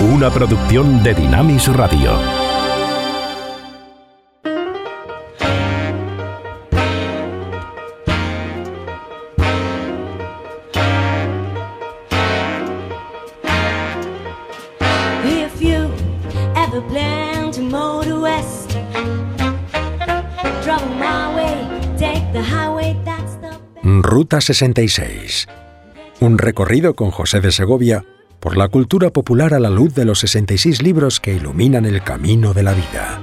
una producción de Dinamis Radio. Ruta 66. Un recorrido con José de Segovia por la cultura popular a la luz de los 66 libros que iluminan el camino de la vida.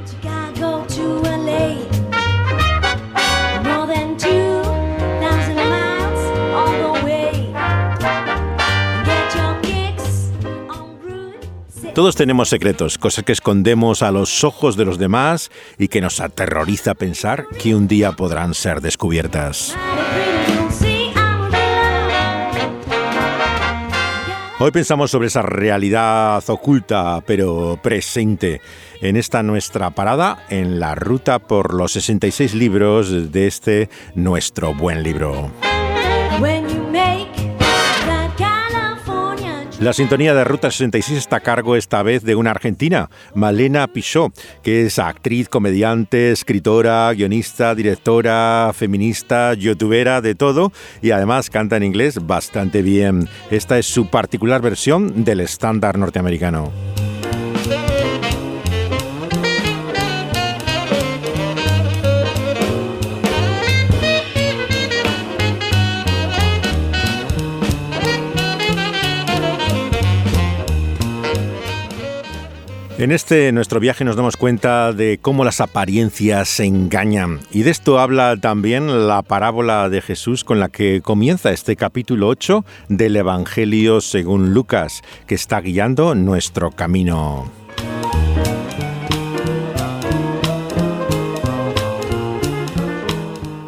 Todos tenemos secretos, cosas que escondemos a los ojos de los demás y que nos aterroriza pensar que un día podrán ser descubiertas. Hoy pensamos sobre esa realidad oculta pero presente en esta nuestra parada en la ruta por los 66 libros de este nuestro buen libro. La sintonía de Ruta 66 está a cargo esta vez de una argentina, Malena Pichot, que es actriz, comediante, escritora, guionista, directora, feminista, youtubera, de todo, y además canta en inglés bastante bien. Esta es su particular versión del estándar norteamericano. En este nuestro viaje nos damos cuenta de cómo las apariencias se engañan y de esto habla también la parábola de Jesús con la que comienza este capítulo 8 del Evangelio según Lucas, que está guiando nuestro camino.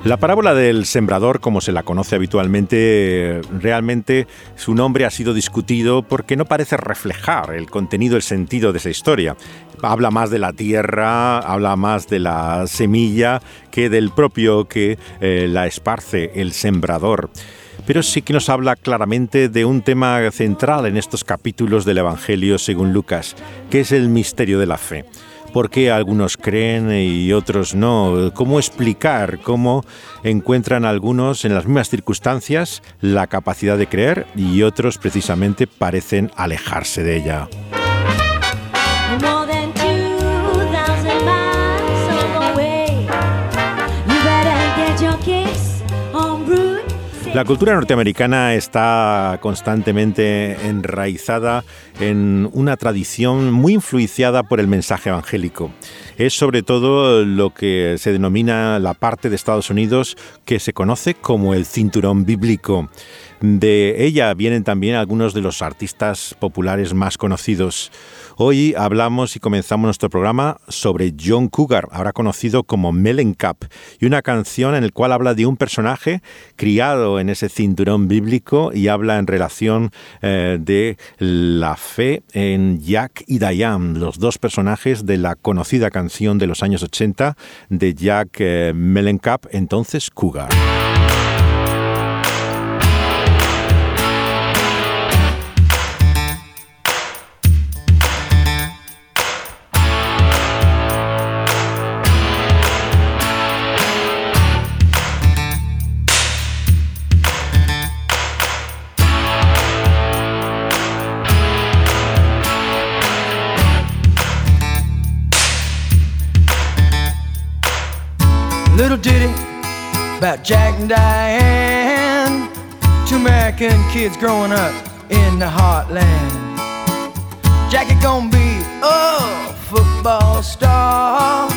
La parábola del sembrador, como se la conoce habitualmente, realmente su nombre ha sido discutido porque no parece reflejar el contenido, el sentido de esa historia. Habla más de la tierra, habla más de la semilla que del propio que eh, la esparce el sembrador pero sí que nos habla claramente de un tema central en estos capítulos del Evangelio según Lucas, que es el misterio de la fe por qué algunos creen y otros no, cómo explicar cómo encuentran algunos en las mismas circunstancias la capacidad de creer y otros precisamente parecen alejarse de ella. La cultura norteamericana está constantemente enraizada en una tradición muy influenciada por el mensaje evangélico. Es sobre todo lo que se denomina la parte de Estados Unidos que se conoce como el cinturón bíblico. De ella vienen también algunos de los artistas populares más conocidos. Hoy hablamos y comenzamos nuestro programa sobre John Cougar, ahora conocido como Mellencamp, y una canción en la cual habla de un personaje criado en ese cinturón bíblico y habla en relación eh, de la fe en Jack y Diane, los dos personajes de la conocida canción de los años 80 de Jack eh, entonces Cougar. About Jack and Diane, two American kids growing up in the heartland. Jackie gonna be a football star.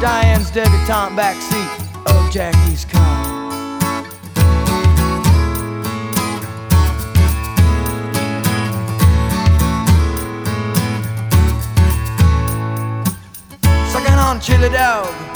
Diane's debutante backseat of Jackie's car. Sucking on chili dog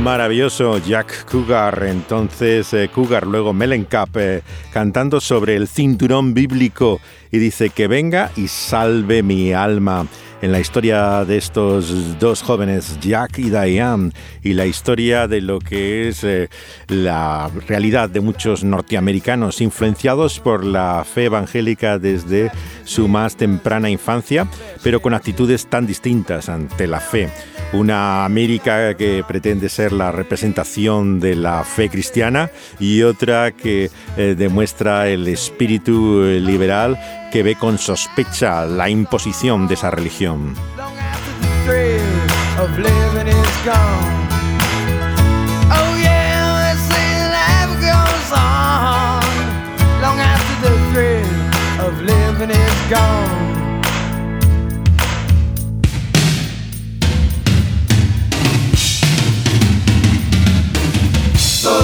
Maravilloso Jack Cougar, entonces eh, Cougar, luego Mellencamp, eh, cantando sobre el cinturón bíblico. Y dice que venga y salve mi alma en la historia de estos dos jóvenes, Jack y Diane, y la historia de lo que es eh, la realidad de muchos norteamericanos influenciados por la fe evangélica desde su más temprana infancia, pero con actitudes tan distintas ante la fe. Una América que pretende ser la representación de la fe cristiana y otra que eh, demuestra el espíritu liberal que ve con sospecha la imposición de esa religión.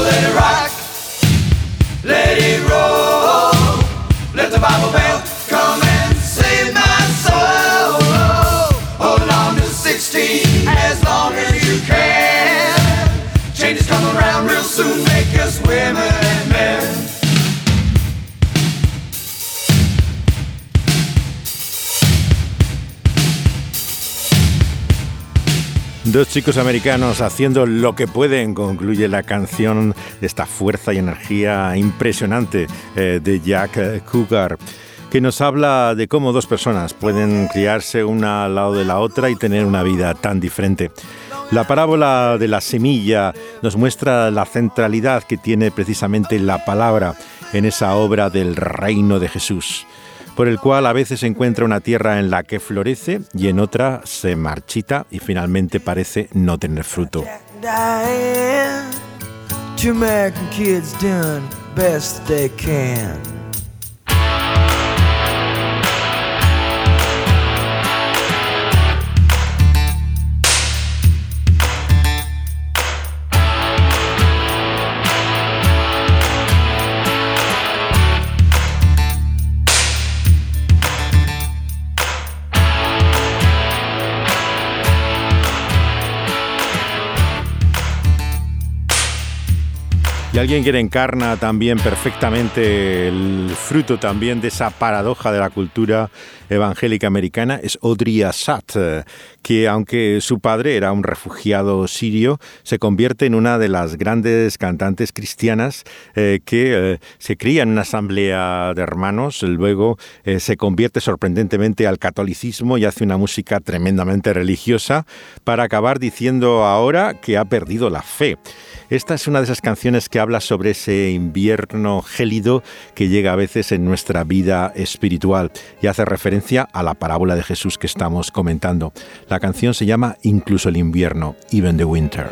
Let it rock, let it roll, let the Dos chicos americanos haciendo lo que pueden, concluye la canción de esta fuerza y energía impresionante eh, de Jack Cougar, que nos habla de cómo dos personas pueden criarse una al lado de la otra y tener una vida tan diferente. La parábola de la semilla nos muestra la centralidad que tiene precisamente la palabra en esa obra del reino de Jesús por el cual a veces se encuentra una tierra en la que florece y en otra se marchita y finalmente parece no tener fruto. Y alguien que encarna también perfectamente el fruto también de esa paradoja de la cultura evangélica americana es Audrey Assad, que aunque su padre era un refugiado sirio, se convierte en una de las grandes cantantes cristianas eh, que eh, se cría en una asamblea de hermanos, luego eh, se convierte sorprendentemente al catolicismo y hace una música tremendamente religiosa para acabar diciendo ahora que ha perdido la fe. Esta es una de esas canciones que habla sobre ese invierno gélido que llega a veces en nuestra vida espiritual y hace referencia a la parábola de Jesús que estamos comentando. La canción se llama Incluso el invierno, Even the Winter.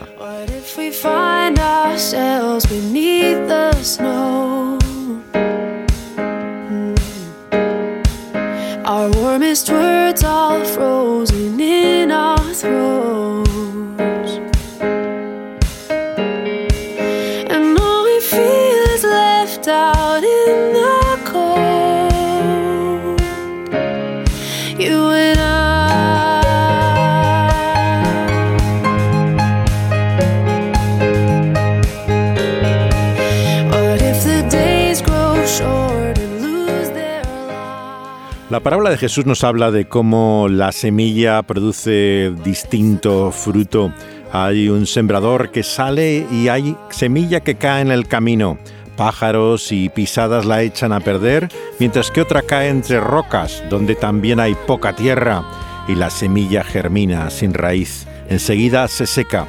La parábola de Jesús nos habla de cómo la semilla produce distinto fruto. Hay un sembrador que sale y hay semilla que cae en el camino. Pájaros y pisadas la echan a perder, mientras que otra cae entre rocas, donde también hay poca tierra, y la semilla germina sin raíz. Enseguida se seca.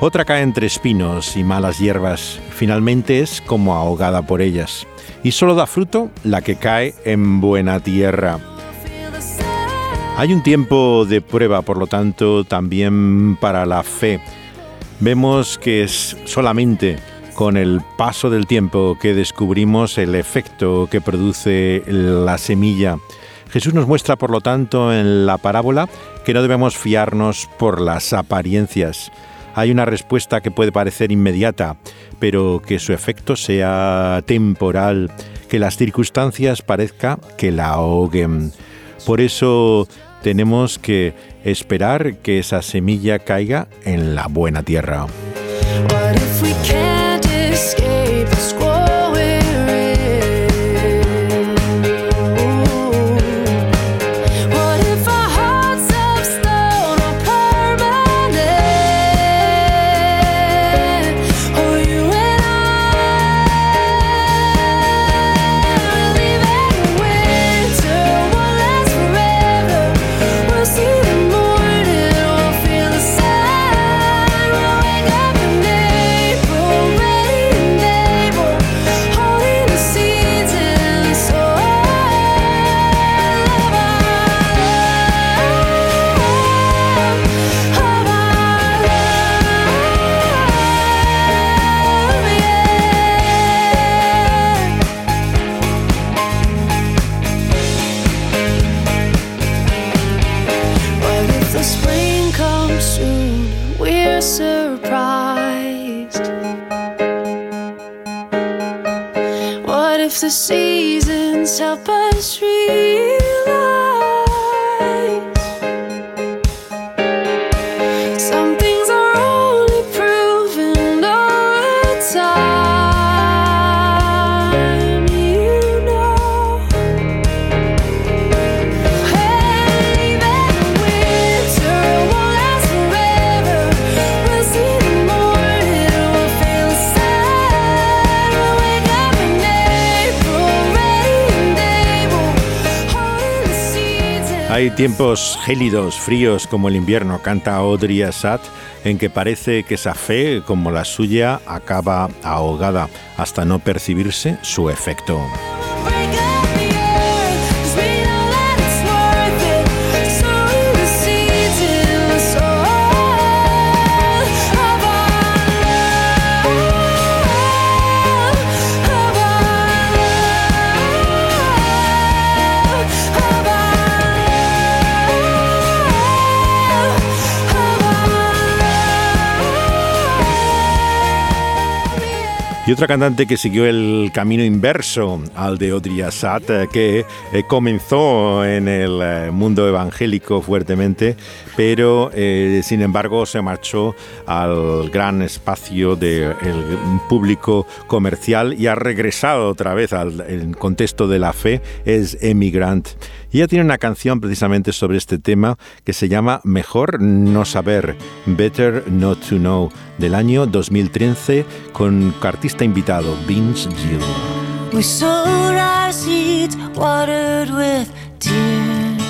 Otra cae entre espinos y malas hierbas, finalmente es como ahogada por ellas y solo da fruto la que cae en buena tierra. Hay un tiempo de prueba, por lo tanto, también para la fe. Vemos que es solamente con el paso del tiempo que descubrimos el efecto que produce la semilla. Jesús nos muestra, por lo tanto, en la parábola que no debemos fiarnos por las apariencias. Hay una respuesta que puede parecer inmediata, pero que su efecto sea temporal, que las circunstancias parezca que la ahoguen. Por eso tenemos que esperar que esa semilla caiga en la buena tierra. Hay tiempos gélidos, fríos como el invierno, canta Audrey Assad, en que parece que esa fe, como la suya, acaba ahogada hasta no percibirse su efecto. Y otra cantante que siguió el camino inverso al de Audrey Assad, eh, que eh, comenzó en el eh, mundo evangélico fuertemente, pero sin embargo se marchó al gran espacio del público comercial y ha regresado otra vez al contexto de la fe, es emigrant. Y ella tiene una canción precisamente sobre este tema que se llama Mejor no saber, Better Not to Know, del año 2013 con artista invitado Vince Gill. We sowed our seeds, watered with tears,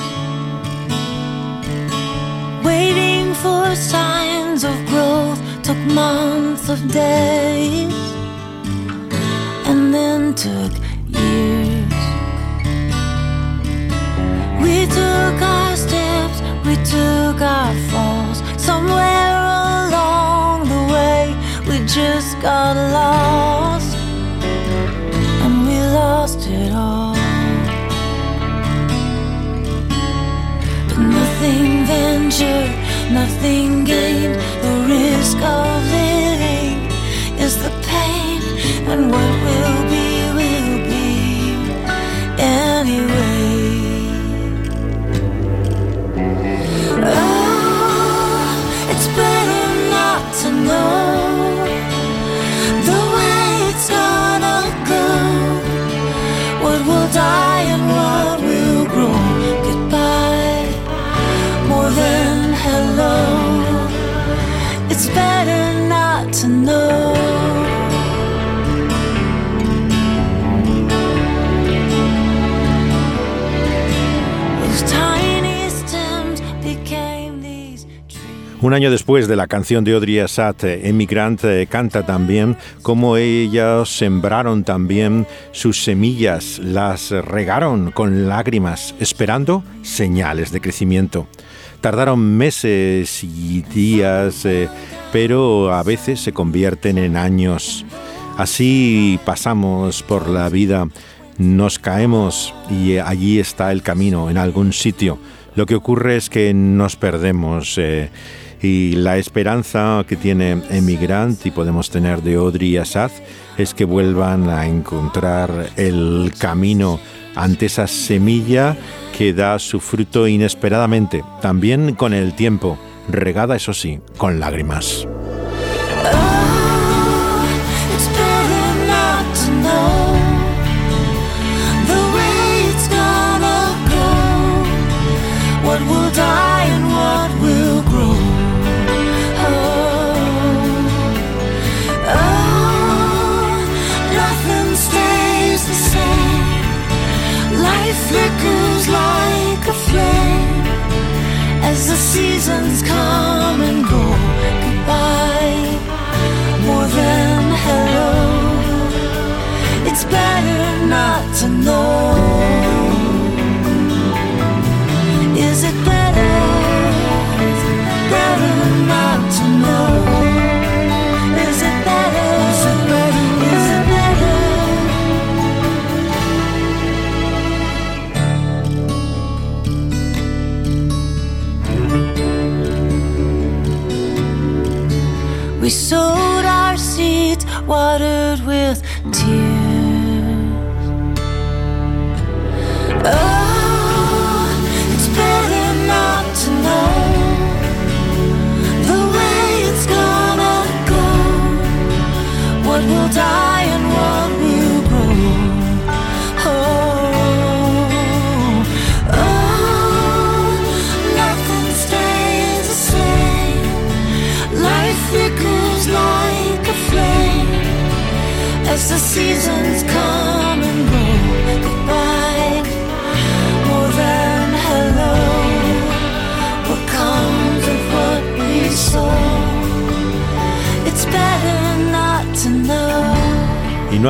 waiting for signs of growth took months of days, and then took took our falls. Somewhere along the way, we just got lost. And we lost it all. But nothing ventured, nothing Un año después de la canción de Audrey Assad, Emigrant eh, canta también cómo ellos sembraron también sus semillas, las regaron con lágrimas, esperando señales de crecimiento. Tardaron meses y días, eh, pero a veces se convierten en años. Así pasamos por la vida, nos caemos y allí está el camino, en algún sitio. Lo que ocurre es que nos perdemos. Eh, Y la esperanza que tiene Emigrant y podemos tener de Audrey Assad es que vuelvan a encontrar el camino ante esa semilla que da su fruto inesperadamente, también con el tiempo, regada eso sí, con lágrimas. Seasons come and go. Goodbye, more than hello. It's better not to know. We sowed our seeds, watered with tears.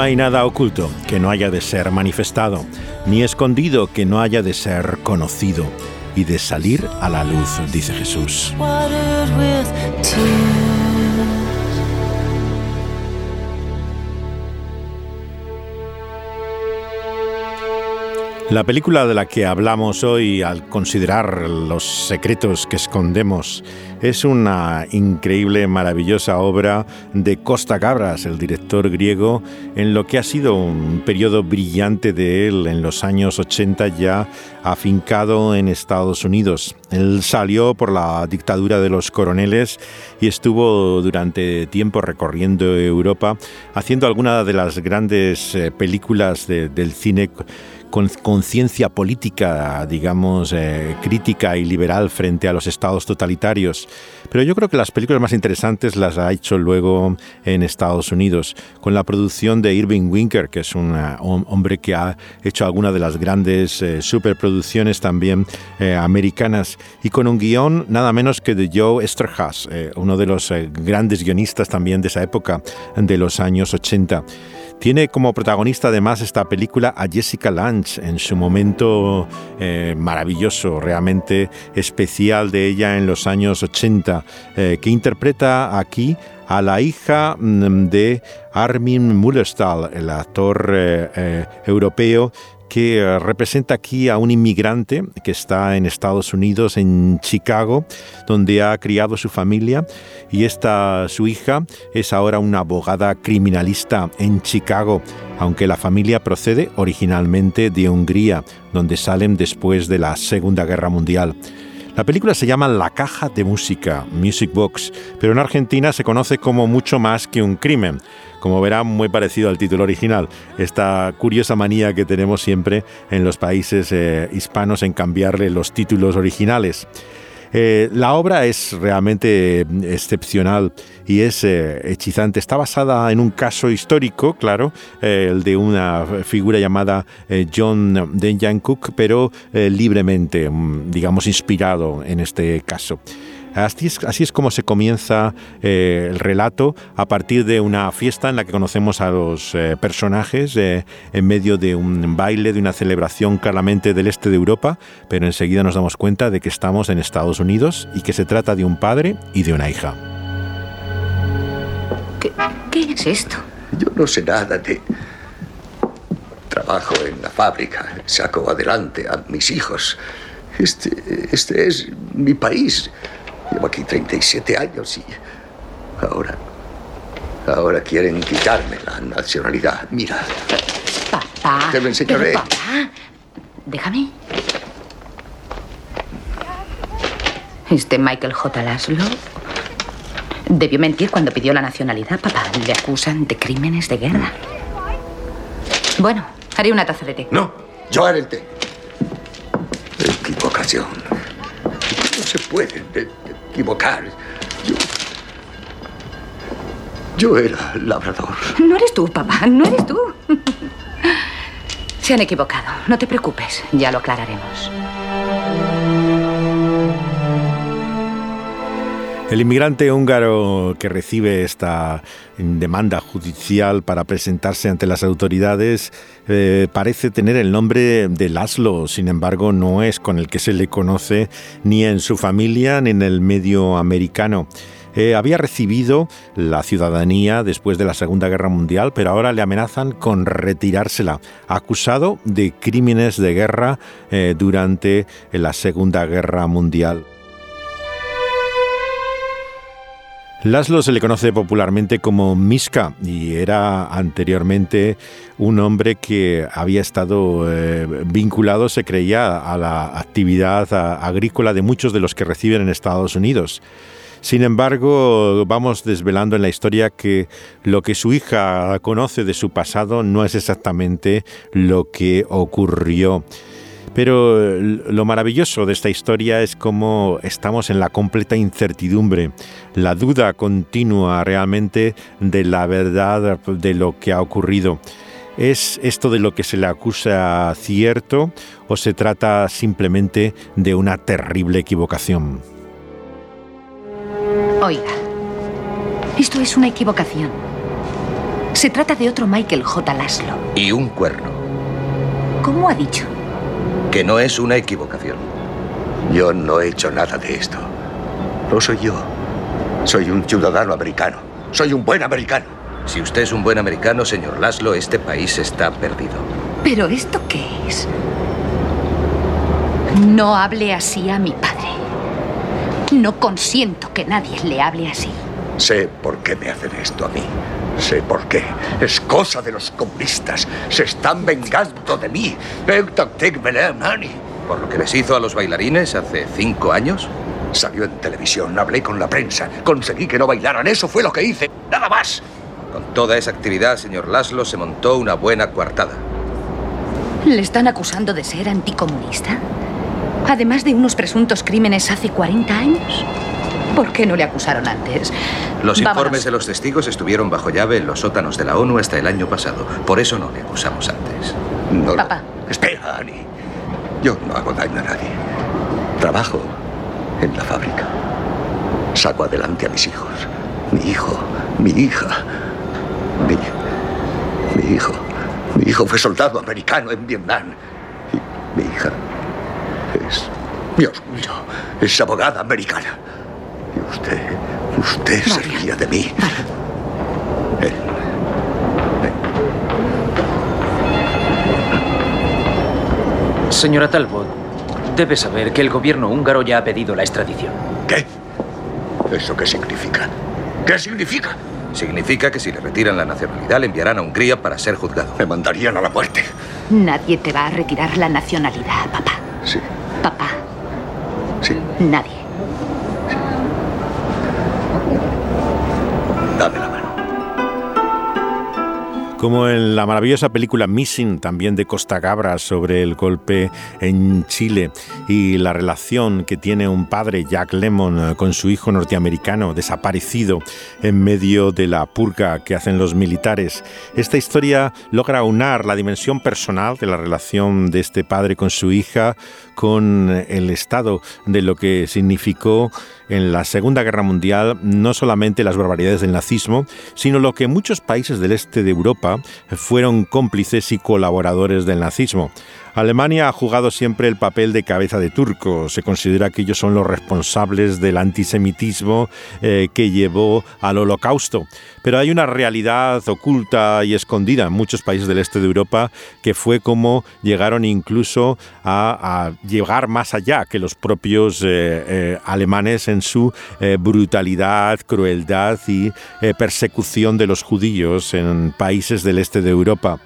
Hay nada oculto que no haya de ser manifestado, ni escondido que no haya de ser conocido y de salir a la luz, dice Jesús. La película de la que hablamos hoy, al considerar los secretos que escondemos, es una increíble, maravillosa obra de Costa Cabras, el director griego, en lo que ha sido un periodo brillante de él en los años 80 ya afincado en Estados Unidos. Él salió por la dictadura de los coroneles y estuvo durante tiempo recorriendo Europa haciendo algunas de las grandes eh, películas del cine con conciencia política, digamos, eh, crítica y liberal frente a los estados totalitarios. Pero yo creo que las películas más interesantes las ha hecho luego en Estados Unidos, con la producción de Irving Winker, que es un hombre que ha hecho algunas de las grandes eh, superproducciones también eh, americanas, y con un guion nada menos que de Joe Esterhazy, uno de los grandes guionistas también de esa época, de los años 80. Tiene como protagonista además esta película a Jessica Lange en su momento eh, maravilloso, realmente especial de ella en los años 80, eh, que interpreta aquí a la hija mm, de Armin Mullerstahl, el actor eh, europeo que eh, representa aquí a un inmigrante que está en Estados Unidos, en Chicago, donde ha criado su familia y esta su hija es ahora una abogada criminalista en Chicago, aunque la familia procede originalmente de Hungría, donde salen después de la Segunda Guerra Mundial. La película se llama La caja de música, Music Box, pero en Argentina se conoce como mucho más que un crimen. Como verán, muy parecido al título original. Esta curiosa manía que tenemos siempre en los países eh, hispanos en cambiarle los títulos originales. Eh, la obra es realmente mm, excepcional y es eh, hechizante. Está basada en un caso histórico, claro, el de una figura llamada John Denjan Cook, pero libremente, mm, digamos, inspirado en este caso. Así es, como se comienza eh, el relato a partir de una fiesta en la que conocemos a los eh, personajes eh, en medio de un baile, de una celebración claramente del este de Europa, pero enseguida nos damos cuenta de que estamos en Estados Unidos y que se trata de un padre y de una hija. ¿Qué, es esto? Yo no sé nada de... Trabajo en la fábrica, saco adelante a mis hijos. Este, este es mi país. Llevo aquí 37 años y ahora, ahora quieren quitarme la nacionalidad. Mira. Papá. Te lo enseñaré. pero, papá, déjame. Este Michael J. Laszlo debió mentir cuando pidió la nacionalidad, papá. Le acusan de crímenes de guerra. Bueno, haré una taza de té. No, yo haré el té. Equivocación. No se puede de- equivocar. Yo. Yo era labrador. No eres tú, papá, no eres tú. Se han equivocado. No te preocupes, ya lo aclararemos. El inmigrante húngaro que recibe esta demanda judicial para presentarse ante las autoridades eh, parece tener el nombre de Laszlo, sin embargo no es con el que se le conoce ni en su familia ni en el medio americano. Eh, había recibido la ciudadanía después de la Segunda Guerra Mundial, pero ahora le amenazan con retirársela, acusado de crímenes de guerra eh, durante la Segunda Guerra Mundial. Laszlo se le conoce popularmente como Miska y era anteriormente un hombre que había estado eh, vinculado, se creía, a la actividad agrícola de muchos de los que reciben en Estados Unidos. Sin embargo, vamos desvelando en la historia que lo que su hija conoce de su pasado no es exactamente lo que ocurrió. Pero eh, lo maravilloso de esta historia es cómo estamos en la completa incertidumbre, la duda continua realmente de la verdad de lo que ha ocurrido. ¿Es esto de lo que se le acusa cierto o se trata simplemente de una terrible equivocación? Oiga, esto es una equivocación. Se trata de otro Michael J. Laszlo. Y un cuerno, ¿Cómo ha dicho? Que no es una equivocación. Yo no he hecho nada de esto. No soy yo. Soy un ciudadano americano. Soy un buen americano. Si usted es un buen americano, señor Laszlo, este país está perdido. ¿Pero esto qué es? No hable así a mi padre. No consiento que nadie le hable así. Sé por qué me hacen esto a mí. Sé por qué. Es cosa de los comunistas. Se están vengando de mí. ¿Por lo que les hizo a los bailarines hace cinco años? Salió en televisión, hablé con la prensa, conseguí que no bailaran. Eso fue lo que hice. Nada más. Con toda esa actividad, señor Laszlo, se montó una buena coartada. ¿Le están acusando de ser anticomunista? Además de unos presuntos crímenes hace 40 años. ¿Por qué no le acusaron antes? Los Vámonos. informes de los testigos estuvieron bajo llave en los sótanos de la ONU hasta el año pasado. Por eso no le acusamos antes. No lo- Papá. Espera, Annie. Yo no hago daño a nadie. Trabajo en la fábrica. Saco adelante a mis hijos. Mi hijo, mi hija. Mi, mi hijo. Mi hijo fue soldado americano en Vietnam. Y mi hija es mi orgullo. Es abogada americana. Usted, usted se ría de mí. Él, Señora Talbot, debe saber que el gobierno húngaro ya ha pedido la extradición. ¿Qué? ¿Eso qué significa? ¿Qué significa? Significa que si le retiran la nacionalidad, le enviarán a Hungría para ser juzgado. Me mandarían a la muerte. Nadie te va a retirar la nacionalidad, papá. Sí, Papá, sí. nadie. Como en la maravillosa película Missing, también de Costa Gabra, sobre el golpe en Chile y la relación que tiene un padre, Jack Lemmon, con su hijo norteamericano desaparecido en medio de la purga que hacen los militares. Esta historia logra unar la dimensión personal de la relación de este padre con su hija con el estado de lo que significó en la Segunda Guerra Mundial no solamente las barbaridades del nazismo, sino lo que muchos países del este de Europa fueron cómplices y colaboradores del nazismo. Alemania ha jugado siempre el papel de cabeza de turco. Se considera que ellos son los responsables del antisemitismo eh, que llevó al holocausto. Pero hay una realidad oculta y escondida en muchos países del este de Europa que fue como llegaron incluso a, llegar más allá que los propios eh, eh, alemanes en su brutalidad, crueldad y persecución de los judíos en países del este de Europa.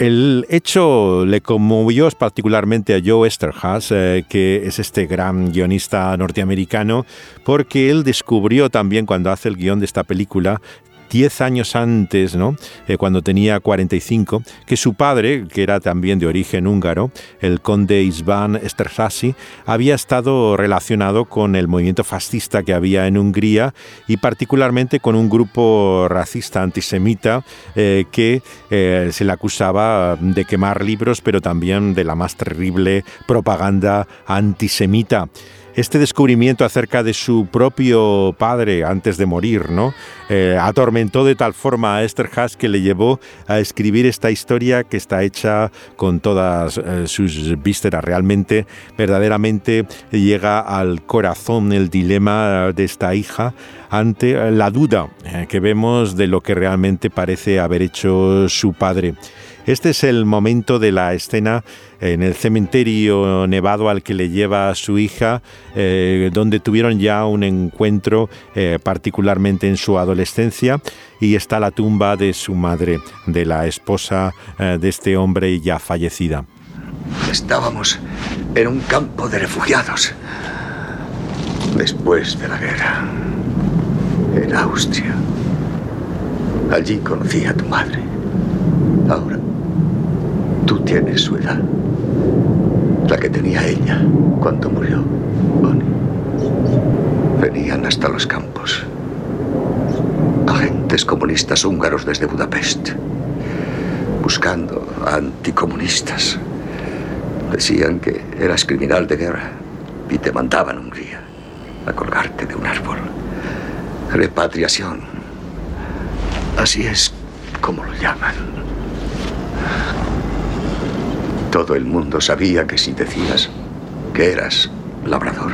El hecho le conmovió particularmente a Joe Esterhaz, eh, que es este gran guionista norteamericano, porque él descubrió también cuando hace el guion de esta película 10 años antes, ¿no? Eh, cuando tenía 45, que su padre, que era también de origen húngaro, el conde Isván Esterházy, había estado relacionado con el movimiento fascista que había en Hungría y particularmente con un grupo racista antisemita eh, que eh, se le acusaba de quemar libros, pero también de la más terrible propaganda antisemita este descubrimiento acerca de su propio padre antes de morir, ¿no? Eh, atormentó de tal forma a Esther Haas que le llevó a escribir esta historia que está hecha con todas eh, sus vísceras. Realmente, verdaderamente llega al corazón el dilema de esta hija ante la duda eh, que vemos de lo que realmente parece haber hecho su padre. Este es el momento de la escena en el cementerio nevado al que le lleva a su hija, eh, donde tuvieron ya un encuentro eh, particularmente en su adolescencia y está la tumba de su madre, de la esposa eh, de este hombre ya fallecida. Estábamos en un campo de refugiados después de la guerra, en Austria. Allí conocí a tu madre. Ahora Tú tienes su edad. La que tenía ella cuando murió Bonnie. Venían hasta los campos. Agentes comunistas húngaros desde Budapest. Buscando anticomunistas. Decían que eras criminal de guerra y te mandaban a Hungría a colgarte de un árbol. Repatriación. Así es como lo llaman. Todo el mundo sabía que si decías que eras labrador,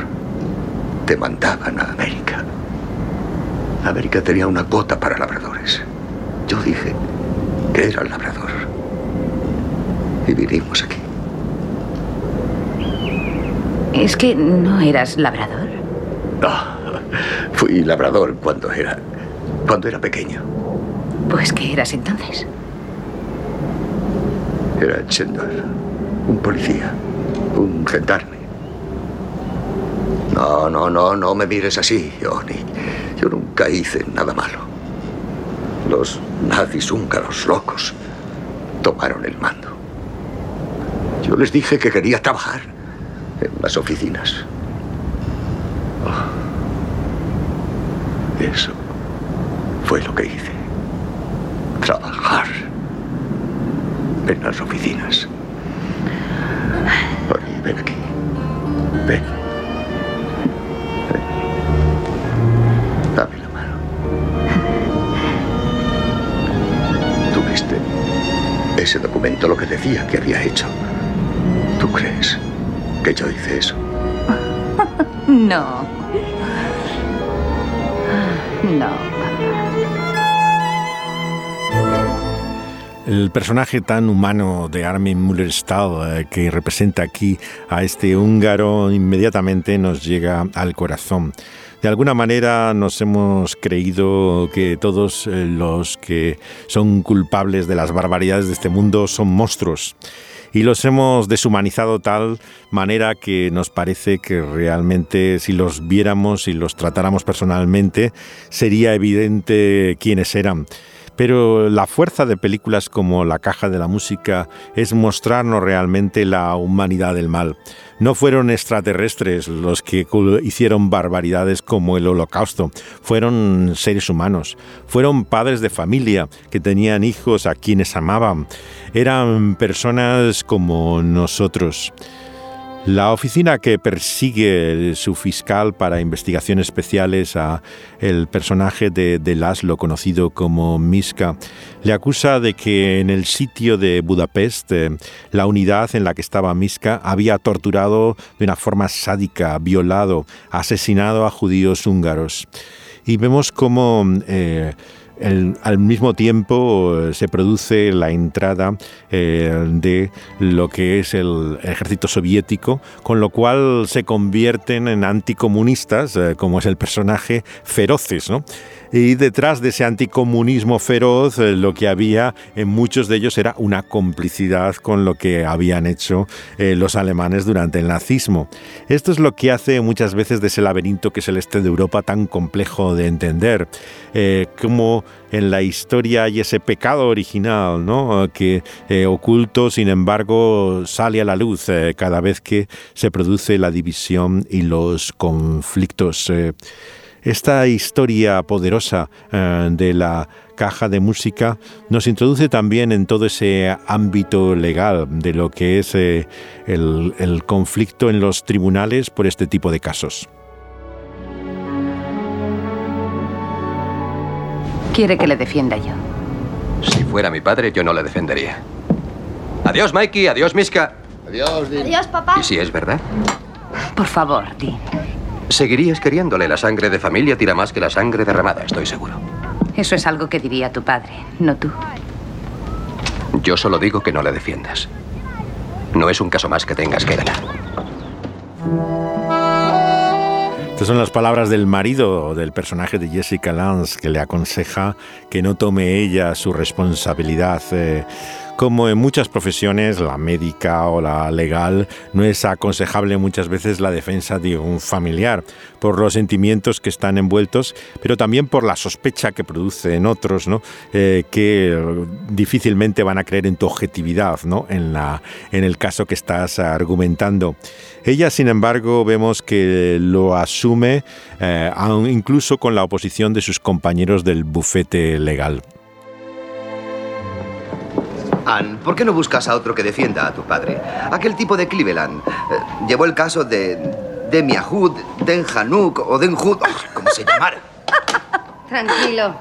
te mandaban a América. América tenía una cuota para labradores. Yo dije que era labrador. Y vinimos aquí. ¿Es que no eras labrador? No, fui labrador cuando era. cuando era pequeño. Pues, ¿qué eras entonces? Era Chendor un policía, un gendarme. No, no, no, no me mires así, Johnny. Yo nunca hice nada malo. Los nazis húngaros locos tomaron el mando. Yo les dije que quería trabajar en las oficinas. Oh. Eso fue lo que hice. Trabajar en las oficinas. Ven aquí. Ven. Dame la mano. ¿Tuviste ese documento lo que decía que había hecho? ¿Tú crees que yo hice eso? No. No. El personaje tan humano de Armin Müller-Stahl eh, que representa aquí a este húngaro inmediatamente nos llega al corazón. De alguna manera nos hemos creído que todos eh, los que son culpables de las barbaridades de este mundo son monstruos y los hemos deshumanizado tal manera que nos parece que realmente si los viéramos y los tratáramos personalmente sería evidente quiénes eran. Pero la fuerza de películas como La caja de la música es mostrarnos realmente la humanidad del mal. No fueron extraterrestres los que hicieron barbaridades como el holocausto, fueron seres humanos, fueron padres de familia que tenían hijos a quienes amaban, eran personas como nosotros. La oficina que persigue su fiscal para investigaciones especiales a el personaje de, de Laszlo conocido como Miska le acusa de que en el sitio de Budapest eh, la unidad en la que estaba Miska había torturado de una forma sádica, violado, asesinado a judíos húngaros. Y vemos cómo eh, al mismo tiempo eh, se produce la entrada eh, de lo que es el ejército soviético, con lo cual se convierten en anticomunistas, eh, como es el personaje Feroces. ¿no? Y detrás de ese anticomunismo feroz, eh, lo que había en muchos de ellos era una complicidad con lo que habían hecho eh, los alemanes durante el nazismo. Esto es lo que hace muchas veces de ese laberinto que es el este de Europa tan complejo de entender. Eh, como en la historia hay ese pecado original, ¿no? que oculto, sin embargo, sale a la luz cada vez que se produce la división y los conflictos. Esta historia poderosa eh, de la caja de música nos introduce también en todo ese ámbito legal de lo que es eh, el, el conflicto en los tribunales por este tipo de casos. Quiere que le defienda yo. Si fuera mi padre, yo no le defendería. Adiós, Mikey. Adiós, Miska. Adiós, Dean. Adiós, papá. ¿Y si es verdad? Por favor, Dean. Seguirías queriéndole. La sangre de familia tira más que la sangre derramada, estoy seguro. Eso es algo que diría tu padre, no tú. Yo solo digo que no le defiendas. No es un caso más que tengas que ganar. Estas son las palabras del marido del personaje de Jessica Lance que le aconseja que no tome ella su responsabilidad. Eh, como en muchas profesiones, la médica o la legal, no es aconsejable muchas veces la defensa de un familiar, por los sentimientos que están envueltos, pero también por la sospecha que produce en otros, ¿no? Eh, que difícilmente van a creer en tu objetividad en el caso que estás argumentando. Ella, sin embargo, vemos que lo asume eh, incluso con la oposición de sus compañeros del bufete legal. Ann, ¿por qué no buscas a otro que defienda a tu padre? Aquel tipo de Cleveland eh, llevó el caso de Demia Hood, Den Hanuk o Den Hood, oh, como se llamara. Tranquilo.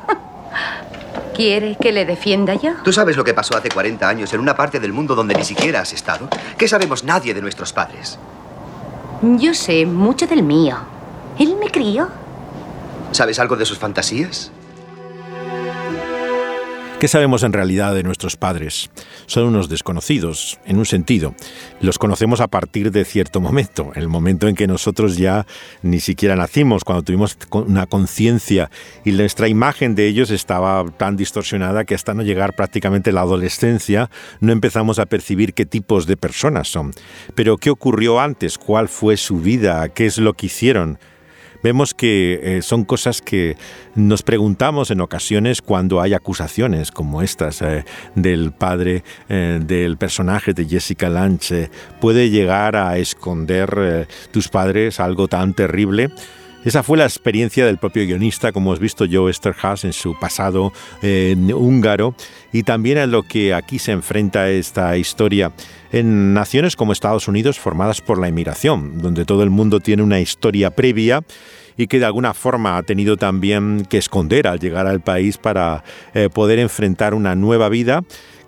¿Quiere que le defienda yo? ¿Tú sabes lo que pasó hace 40 años en una parte del mundo donde ni siquiera has estado? ¿Qué sabemos nadie de nuestros padres? Yo sé mucho del mío. Él me crió. ¿Sabes algo de sus fantasías? ¿Qué sabemos en realidad de nuestros padres? Son unos desconocidos, en un sentido. Los conocemos a partir de cierto momento, el momento en que nosotros ya ni siquiera nacimos, cuando tuvimos una conciencia y nuestra imagen de ellos estaba tan distorsionada que hasta no llegar prácticamente la adolescencia no empezamos a percibir qué tipos de personas son. Pero ¿qué ocurrió antes? ¿Cuál fue su vida? ¿Qué es lo que hicieron? Vemos que eh, son cosas que nos preguntamos en ocasiones cuando hay acusaciones como estas eh, del padre eh, del personaje de Jessica Lange. ¿Puede llegar a esconder tus padres algo tan terrible? Esa fue la experiencia del propio guionista, como hemos visto Joe Esterhaas en su pasado húngaro, y también a lo que aquí se enfrenta esta historia en naciones como Estados Unidos formadas por la inmigración, donde todo el mundo tiene una historia previa y que de alguna forma ha tenido también que esconder al llegar al país para eh, poder enfrentar una nueva vida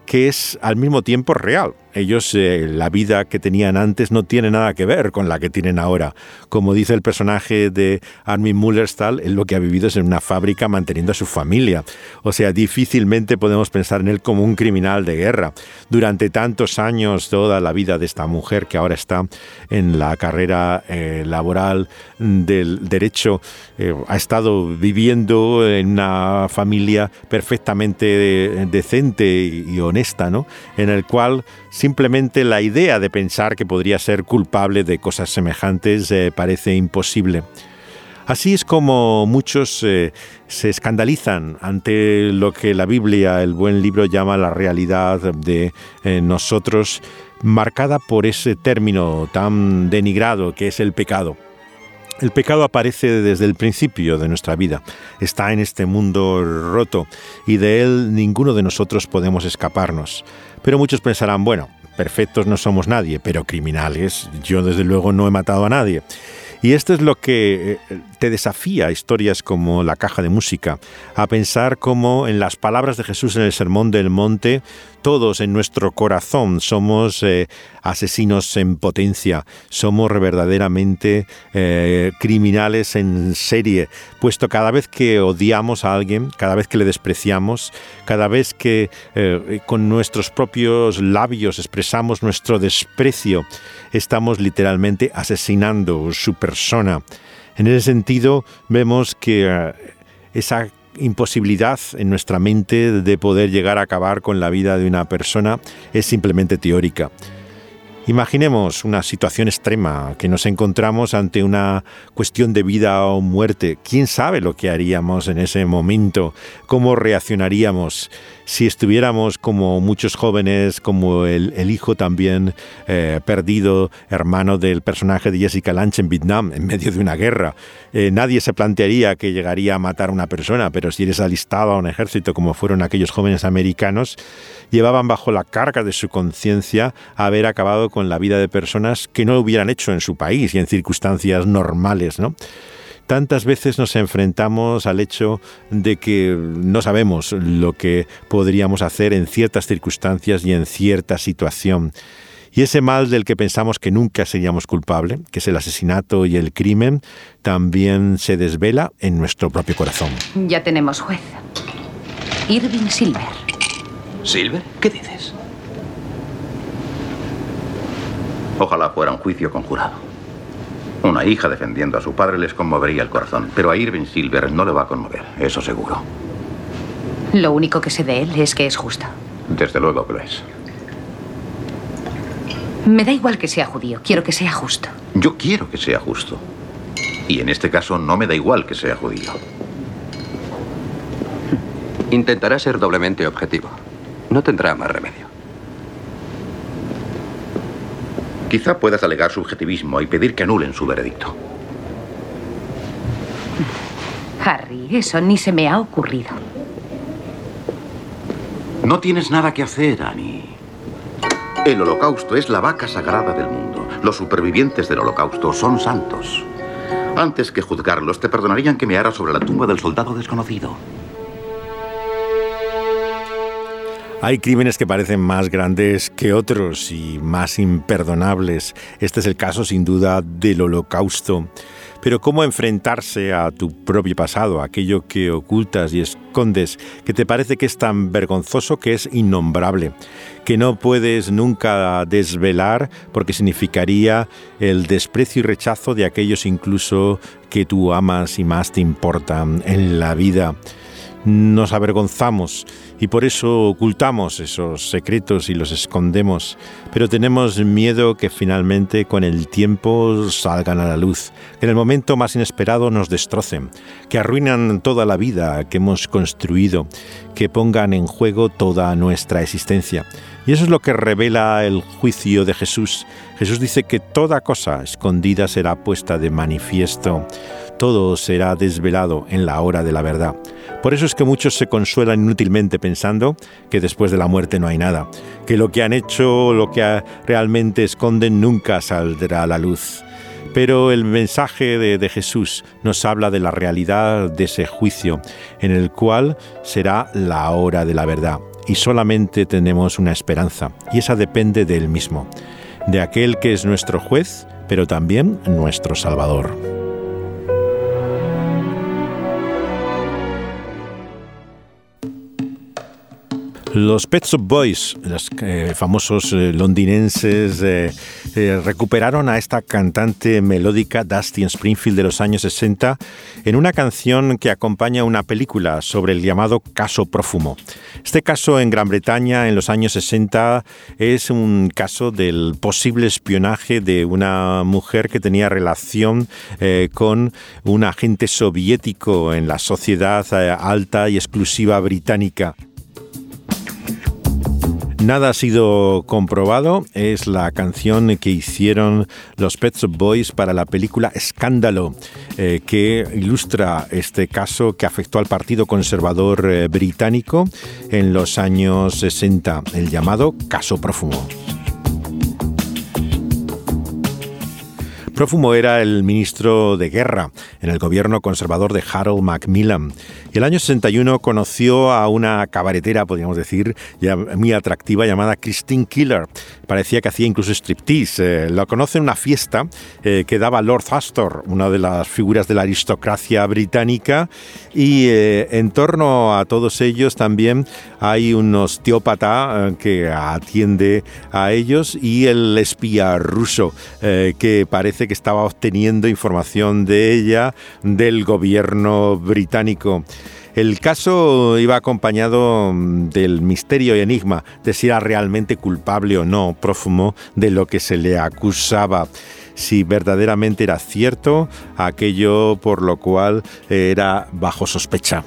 que es al mismo tiempo real. Ellos, eh, la vida que tenían antes no tiene nada que ver con la que tienen ahora. Como dice el personaje de Armin Mullerstahl, él lo que ha vivido es en una fábrica manteniendo a su familia. O sea, difícilmente podemos pensar en él como un criminal de guerra. Durante tantos años, toda la vida de esta mujer que ahora está en la carrera eh, laboral del derecho, eh, ha estado viviendo en una familia perfectamente decente y honesta ¿no? En el cual simplemente la idea de pensar que podría ser culpable de cosas semejantes eh, parece imposible. Así es como muchos eh, se escandalizan ante lo que la Biblia, el buen libro, llama la realidad de eh, nosotros, marcada por ese término tan denigrado que es el pecado. El pecado aparece desde el principio de nuestra vida, está en este mundo roto y de él ninguno de nosotros podemos escaparnos. Pero muchos pensarán, bueno, perfectos no somos nadie, pero criminales, yo desde luego no he matado a nadie. Y esto es lo que eh, te desafía historias como La caja de música, a pensar cómo en las palabras de Jesús en el Sermón del Monte, todos en nuestro corazón somos eh, asesinos en potencia, somos verdaderamente eh, criminales en serie, puesto cada vez que odiamos a alguien, cada vez que le despreciamos, cada vez que con nuestros propios labios expresamos nuestro desprecio, estamos literalmente asesinando su persona. En ese sentido, vemos que eh, esa imposibilidad en nuestra mente de poder llegar a acabar con la vida de una persona es simplemente teórica. Imaginemos una situación extrema, que nos encontramos ante una cuestión de vida o muerte. ¿Quién sabe lo que haríamos en ese momento? ¿Cómo reaccionaríamos? si estuviéramos como muchos jóvenes, como el, hijo también eh, perdido, hermano del personaje de Jessica Lange en Vietnam, en medio de una guerra. Eh, nadie se plantearía que llegaría a matar a una persona, pero si eres alistado a un ejército, como fueron aquellos jóvenes americanos, llevaban bajo la carga de su conciencia haber acabado con la vida de personas que no lo hubieran hecho en su país y en circunstancias normales, ¿no? tantas veces nos enfrentamos al hecho de que no sabemos lo que podríamos hacer en ciertas circunstancias y en cierta situación. Y ese mal del que pensamos que nunca seríamos culpables, que es el asesinato y el crimen, también se desvela en nuestro propio corazón. Ya tenemos juez. Irving Silver. ¿Silver? ¿Qué dices? Ojalá fuera un juicio conjurado. Una hija defendiendo a su padre les conmovería el corazón, pero a Irving Silver no le va a conmover, eso seguro. Lo único que sé de él es que es justo. Desde luego que lo es. Me da igual que sea judío, quiero que sea justo. Yo quiero que sea justo. Y en este caso no me da igual que sea judío. Intentará ser doblemente objetivo. No tendrá más remedio. Quizá puedas alegar subjetivismo y pedir que anulen su veredicto. Harry, eso ni se me ha ocurrido. No tienes nada que hacer, Annie. El holocausto es la vaca sagrada del mundo. Los supervivientes del holocausto son santos. Antes que juzgarlos, te perdonarían que me haras sobre la tumba del soldado desconocido. Hay crímenes que parecen más grandes que otros y más imperdonables. Este es el caso sin duda del holocausto. Pero ¿cómo enfrentarse a tu propio pasado, aquello que ocultas y escondes, que te parece que es tan vergonzoso que es innombrable, que no puedes nunca desvelar porque significaría el desprecio y rechazo de aquellos incluso que tú amas y más te importan en la vida? Nos avergonzamos y por eso ocultamos esos secretos y los escondemos, pero tenemos miedo que finalmente con el tiempo salgan a la luz, que en el momento más inesperado nos destrocen, que arruinan toda la vida que hemos construido, que pongan en juego toda nuestra existencia. Y eso es lo que revela el juicio de Jesús. Jesús dice que toda cosa escondida será puesta de manifiesto, todo será desvelado en la hora de la verdad. Por eso es que muchos se consuelan inútilmente pensando que después de la muerte no hay nada, que lo que han hecho, lo que realmente esconden nunca saldrá a la luz. Pero el mensaje de, de, Jesús nos habla de la realidad de ese juicio, en el cual será la hora de la verdad. Y solamente tenemos una esperanza, y esa depende de Él mismo, de aquel que es nuestro juez, pero también nuestro Salvador. Los Pet Shop Boys, los eh, famosos eh, londinenses, eh, recuperaron a esta cantante melódica Dusty Springfield de los años 60 en una canción que acompaña una película sobre el llamado caso Prófumo. Este caso en Gran Bretaña en los años 60 es un caso del posible espionaje de una mujer que tenía relación con un agente soviético en la sociedad alta y exclusiva británica. Nada ha sido comprobado, es la canción que hicieron los Pet Shop Boys para la película Escándalo, eh, que ilustra este caso que afectó al Partido Conservador eh, británico en los años 60, el llamado Caso Profumo. Prófumo era el ministro de guerra en el gobierno conservador de Harold Macmillan. Y el año 61 conoció a una cabaretera, podríamos decir, ya muy atractiva llamada Christine Killer. Parecía que hacía incluso striptease. Eh, lo conoce en una fiesta eh, que daba Lord Astor, una de las figuras de la aristocracia británica. Y eh, en torno a todos ellos también hay un osteópata que atiende a ellos y el espía ruso que parece que estaba obteniendo información de ella del gobierno británico. El caso iba acompañado del misterio y enigma de si era realmente culpable o no prófumo de lo que se le acusaba si verdaderamente era cierto aquello por lo cual era bajo sospecha.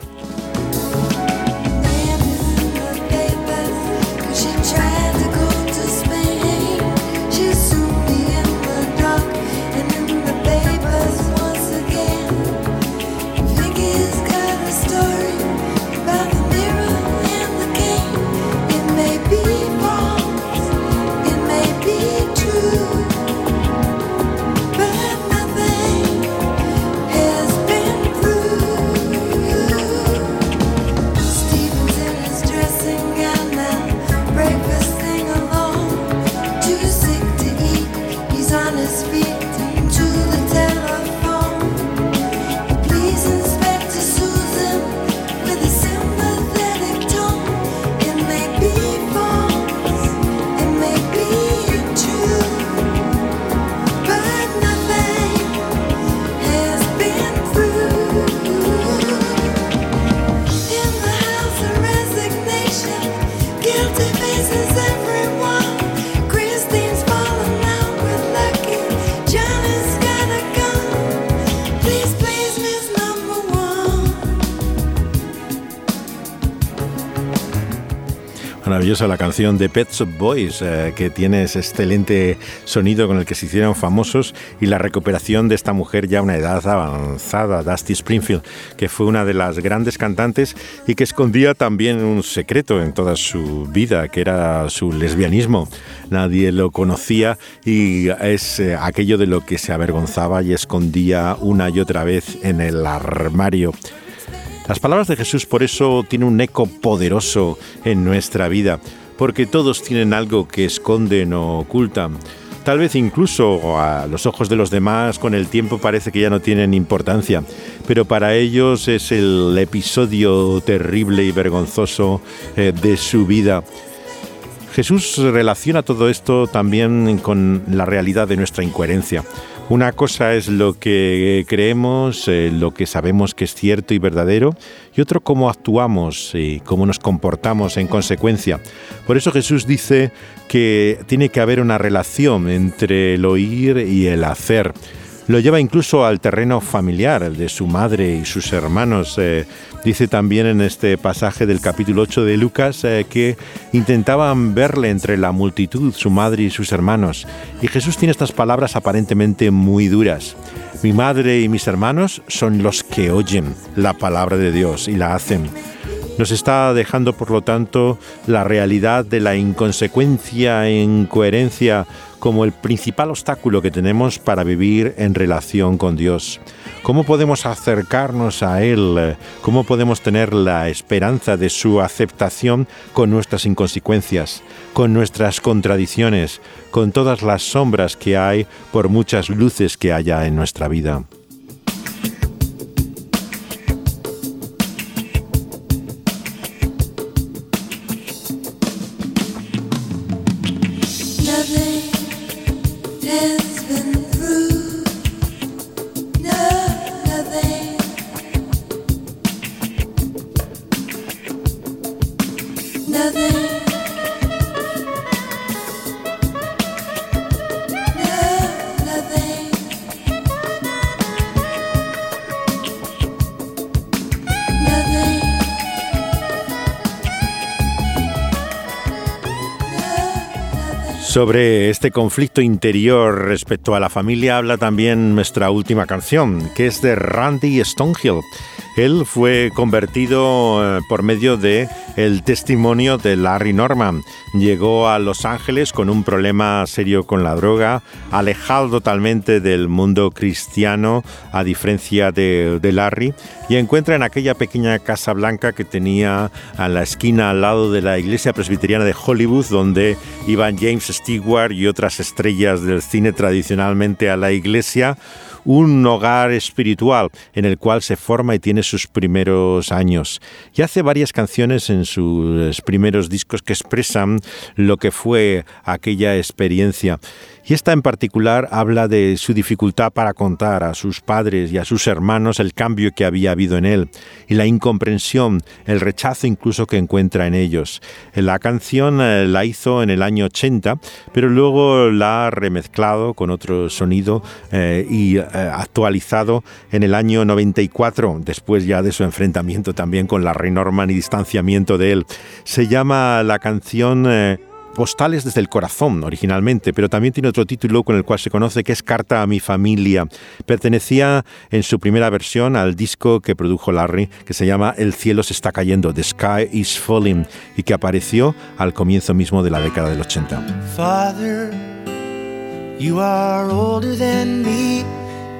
Maravillosa la canción de Pet Shop Boys, eh, que tiene ese excelente sonido con el que se hicieron famosos y la recuperación de esta mujer ya a una edad avanzada, Dusty Springfield, que fue una de las grandes cantantes y que escondía también un secreto en toda su vida, que era su lesbianismo. Nadie lo conocía y es eh, aquello de lo que se avergonzaba y escondía una y otra vez en el armario. Las palabras de Jesús por eso tienen un eco poderoso en nuestra vida, porque todos tienen algo que esconden o ocultan. Tal vez incluso a los ojos de los demás con el tiempo parece que ya no tienen importancia, pero para ellos es el episodio terrible y vergonzoso eh, de su vida. Jesús relaciona todo esto también con la realidad de nuestra incoherencia. Una cosa es lo que creemos, eh, lo que sabemos que es cierto y verdadero, y otro cómo actuamos y cómo nos comportamos en consecuencia. Por eso Jesús dice que tiene que haber una relación entre el oír y el hacer. Lo lleva incluso al terreno familiar de su madre y sus hermanos. Eh, dice también en este pasaje del capítulo 8 de Lucas eh, que intentaban verle entre la multitud, su madre y sus hermanos. Y Jesús tiene estas palabras aparentemente muy duras. Mi madre y mis hermanos son los que oyen la palabra de Dios y la hacen. Nos está dejando, por lo tanto, la realidad de la inconsecuencia e incoherencia como el principal obstáculo que tenemos para vivir en relación con Dios. ¿Cómo podemos acercarnos a Él? ¿Cómo podemos tener la esperanza de su aceptación con nuestras inconsecuencias, con nuestras contradicciones, con todas las sombras que hay por muchas luces que haya en nuestra vida? Sobre este conflicto interior respecto a la familia habla también nuestra última canción, que es de Randy Stonehill. Él fue convertido eh, por medio de el testimonio de Larry Norman. Llegó a Los Ángeles con un problema serio con la droga, alejado totalmente del mundo cristiano, a diferencia de, de Larry, y encuentra en aquella pequeña casa blanca que tenía a la esquina al lado de la iglesia presbiteriana de Hollywood, donde iban James Stewart y otras estrellas del cine tradicionalmente a la iglesia, un hogar espiritual en el cual se forma y tiene sus primeros años. Y hace varias canciones en sus primeros discos que expresan lo que fue aquella experiencia. Y esta en particular habla de su dificultad para contar a sus padres y a sus hermanos el cambio que había habido en él y la incomprensión, el rechazo incluso que encuentra en ellos. La canción eh, la hizo en el año 80, pero luego la ha remezclado con otro sonido eh, y eh, actualizado en el año 94, después ya de su enfrentamiento también con la Rey Norman y distanciamiento de él. Se llama la canción... Postales desde el corazón originalmente, pero también tiene otro título con el cual se conoce que es Carta a mi familia. Pertenecía en su primera versión al disco que produjo Larry, que se llama El cielo se está cayendo, The Sky is Falling, y que apareció al comienzo mismo de la década del 80. Father, you are older than me,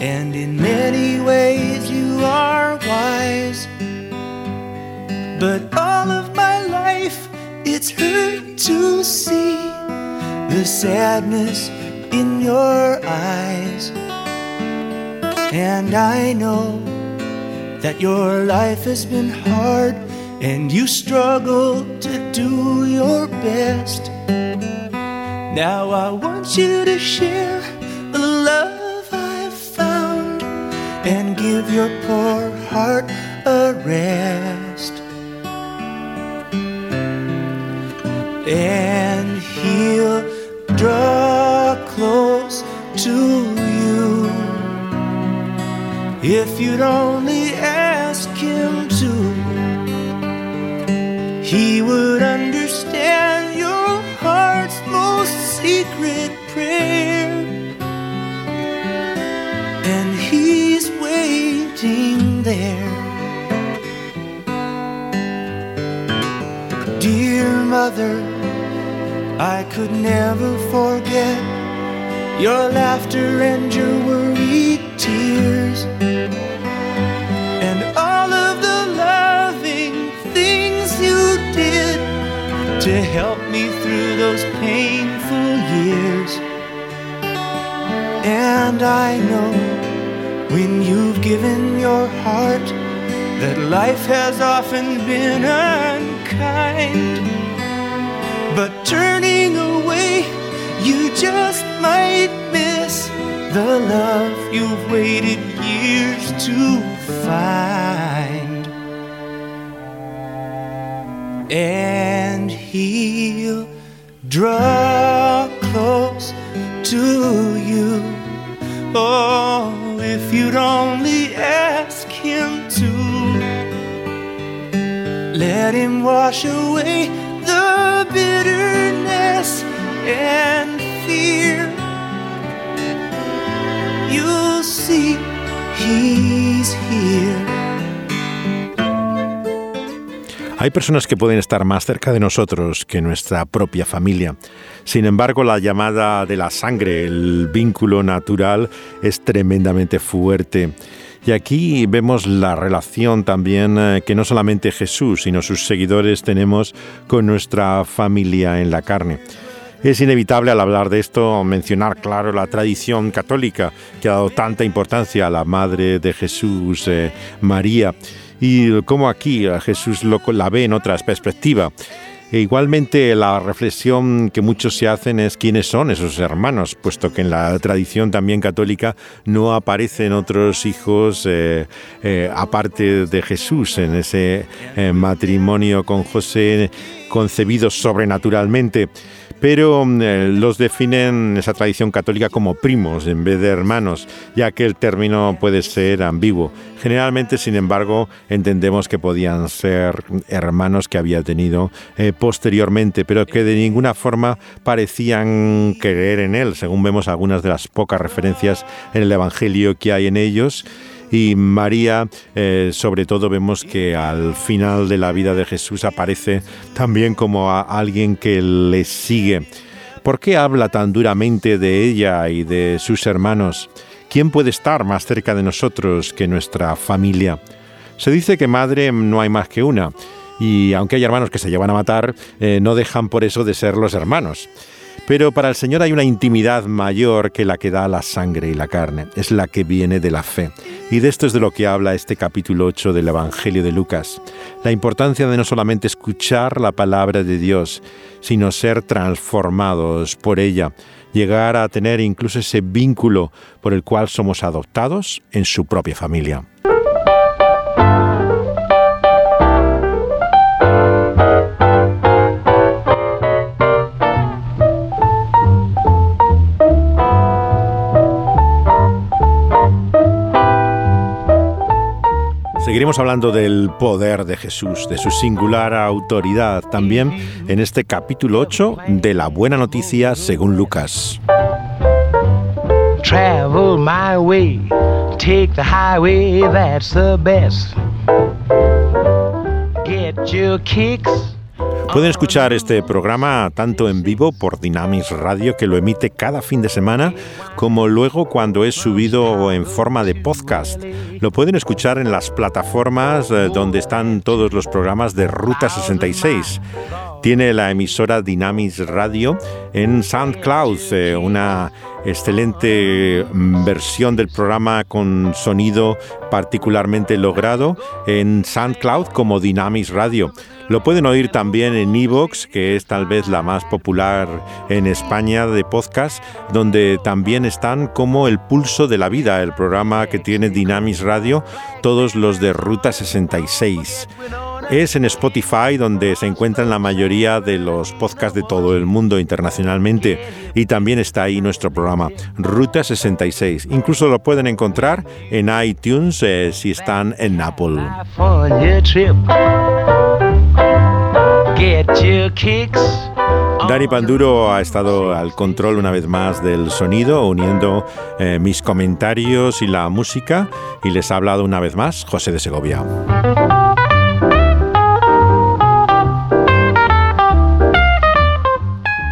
and in many ways you are wise. But all of to see the sadness in your eyes. And I know that your life has been hard and you struggle to do your best. Now I want you to share the love I've found and give your poor heart a rest. And he'll draw close to you if you'd only ask him to. He would understand your heart's most secret prayer, and he's waiting there. Dear mother, I could never forget your laughter and your worried tears, and all of the loving things you did to help me through those painful years. And I know when you've given your heart that life has often been unkind. But turning you just might miss the love you've waited years to find. And he'll draw close to you. Oh, if you'd only ask him to let him wash away the bitterness Hay personas que pueden estar más cerca de nosotros que nuestra propia familia. Sin embargo, la llamada de la sangre, el vínculo natural, es tremendamente fuerte. Y aquí vemos la relación también eh, que no solamente Jesús, sino sus seguidores tenemos con nuestra familia en la carne. Es inevitable al hablar de esto mencionar, claro, la tradición católica que ha dado tanta importancia a la Madre de Jesús, eh, María, y cómo aquí Jesús lo, la ve en otra perspectiva. E igualmente la reflexión que muchos se hacen es quiénes son esos hermanos, puesto que en la tradición también católica no aparecen otros hijos eh, eh, aparte de Jesús en ese matrimonio con José concebidos sobrenaturalmente pero mm, eh, los definen esa tradición católica como primos en vez de hermanos, ya que el término puede ser ambiguo. Generalmente, sin embargo, entendemos que podían ser hermanos que había tenido eh, posteriormente, pero que de ninguna forma parecían creer en él, según vemos algunas de las pocas referencias en el Evangelio que hay en ellos Y María, eh, sobre todo, vemos que al final de la vida de Jesús aparece también como alguien que le sigue. ¿Por qué habla tan duramente de ella y de sus hermanos? ¿Quién puede estar más cerca de nosotros que nuestra familia? Se dice que madre no hay más que una, y aunque hay hermanos que se llevan a matar, eh, no dejan por eso de ser los hermanos. Pero para el Señor hay una intimidad mayor que la que da la sangre y la carne, es la que viene de la fe. Y de esto es de lo que habla este capítulo 8 del Evangelio de Lucas. La importancia de no solamente escuchar la palabra de Dios, sino ser transformados por ella llegar a tener incluso ese vínculo por el cual somos adoptados en su propia familia. Seguiremos hablando del poder de Jesús, de su singular autoridad, también en este capítulo 8 de la buena noticia según Lucas. Travel my way, take the highway, that's the best. Get your kicks. Pueden escuchar este programa tanto en vivo por Dynamis Radio, que lo emite cada fin de semana, como luego cuando es subido en forma de podcast. Lo pueden escuchar en las plataformas eh, donde están todos los programas de Ruta 66. Tiene la emisora Dynamis Radio en SoundCloud, eh, una excelente mm, versión del programa con sonido particularmente logrado en SoundCloud como Dynamis Radio. Lo pueden oír también en Evox, que es tal vez la más popular en España de podcast, donde también están como El Pulso de la Vida, el programa que tiene Dynamis Radio, todos los de Ruta 66. Es en Spotify donde se encuentran la mayoría de los podcasts de todo el mundo internacionalmente y también está ahí nuestro programa Ruta 66. Incluso lo pueden encontrar en iTunes eh, si están en Apple. Dani Panduro ha estado al control una vez más del sonido, uniendo eh, mis comentarios y la música, y les ha hablado una vez más José de Segovia.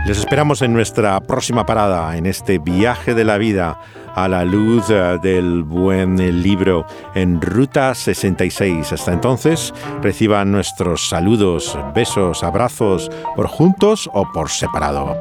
Les esperamos en nuestra próxima parada, en este viaje de la vida a la luz eh, del buen libro en Ruta 66. Hasta entonces, reciban nuestros saludos, besos, abrazos, por juntos o por separado.